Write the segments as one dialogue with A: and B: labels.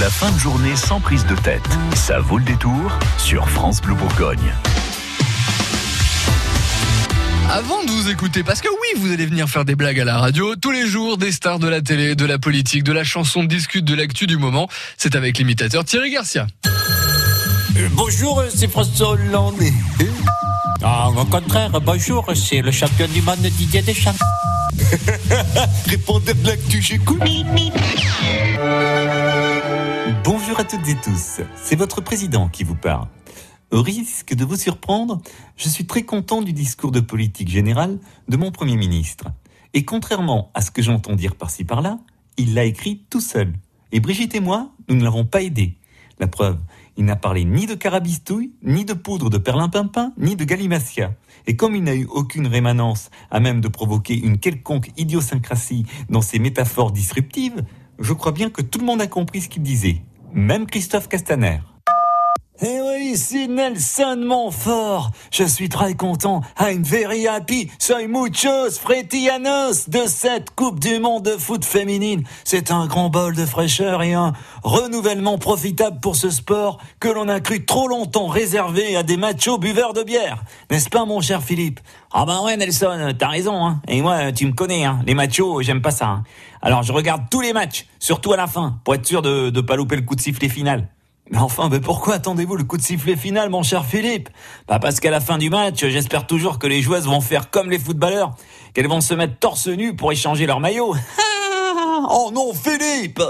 A: La fin de journée sans prise de tête. Ça vaut le détour sur France Bleu Bourgogne.
B: Avant de vous écouter, parce que oui, vous allez venir faire des blagues à la radio, tous les jours, des stars de la télé, de la politique, de la chanson, discutent de l'actu du moment. C'est avec l'imitateur Thierry Garcia.
C: Euh, bonjour, c'est François Hollande. Ah, au contraire, bonjour, c'est le champion du monde Didier Deschamps. Répondez de l'actu, j'écoute. Bonjour à toutes et tous, c'est votre président qui vous parle. Au risque de vous surprendre, je suis très content du discours de politique générale de mon Premier ministre. Et contrairement à ce que j'entends dire par-ci par-là, il l'a écrit tout seul. Et Brigitte et moi, nous ne l'avons pas aidé. La preuve, il n'a parlé ni de carabistouille, ni de poudre de perlimpinpin, ni de galimatia. Et comme il n'a eu aucune rémanence à même de provoquer une quelconque idiosyncrasie dans ses métaphores disruptives, je crois bien que tout le monde a compris ce qu'il disait. Même Christophe Castaner. Eh c'est Nelson Montfort. Je suis très content. I'm very happy. Soy muchos fretianos de cette Coupe du Monde de foot féminine. C'est un grand bol de fraîcheur et un renouvellement profitable pour ce sport que l'on a cru trop longtemps réservé à des machos buveurs de bière. N'est-ce pas, mon cher Philippe? Ah ben ouais, Nelson, t'as raison, hein. Et moi, tu me connais, hein. Les machos, j'aime pas ça, hein. Alors, je regarde tous les matchs, surtout à la fin, pour être sûr de, de pas louper le coup de sifflet final. Mais enfin, mais pourquoi attendez-vous le coup de sifflet final, mon cher Philippe? Bah parce qu'à la fin du match, j'espère toujours que les joueuses vont faire comme les footballeurs, qu'elles vont se mettre torse nu pour échanger leur maillot. oh non, Philippe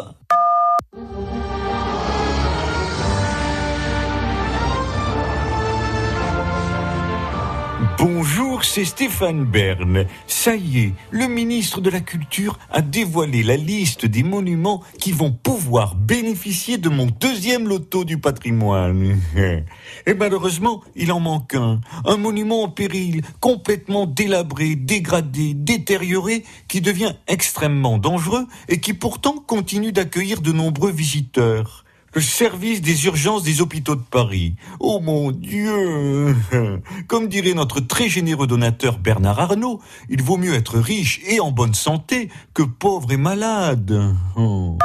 C: Bonjour, c'est Stéphane Bern. Ça y est, le ministre de la Culture a dévoilé la liste des monuments qui vont pouvoir bénéficier de mon deuxième loto du patrimoine. Et malheureusement, il en manque un. Un monument en péril, complètement délabré, dégradé, détérioré, qui devient extrêmement dangereux et qui pourtant continue d'accueillir de nombreux visiteurs le service des urgences des hôpitaux de Paris. Oh mon Dieu Comme dirait notre très généreux donateur Bernard Arnault, il vaut mieux être riche et en bonne santé que pauvre et malade. Oh.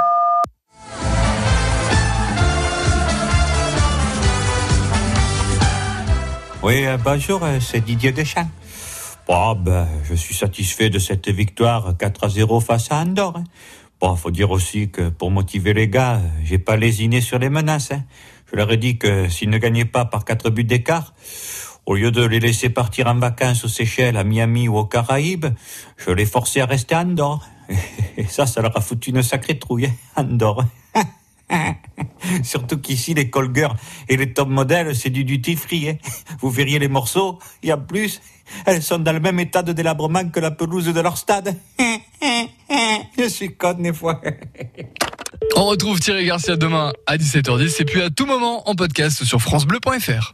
C: Oui, euh, bonjour, euh, c'est Didier Deschamps. Bon, ben, je suis satisfait de cette victoire 4 à 0 face à Andorre. Bon, faut dire aussi que pour motiver les gars, j'ai pas lésiné sur les menaces. Hein. Je leur ai dit que s'ils ne gagnaient pas par quatre buts d'écart, au lieu de les laisser partir en vacances aux Seychelles, à Miami ou aux Caraïbes, je les forçais à rester à Andorre. Et ça, ça leur a foutu une sacrée trouille, hein, Andorre. Surtout qu'ici, les Colger et les top modèles, c'est du duty free. Hein. Vous verriez les morceaux, y a plus. Elles sont dans le même état de délabrement que la pelouse de leur stade. Je suis conne des fois.
B: On retrouve Thierry Garcia demain à 17h10 et puis à tout moment en podcast sur francebleu.fr.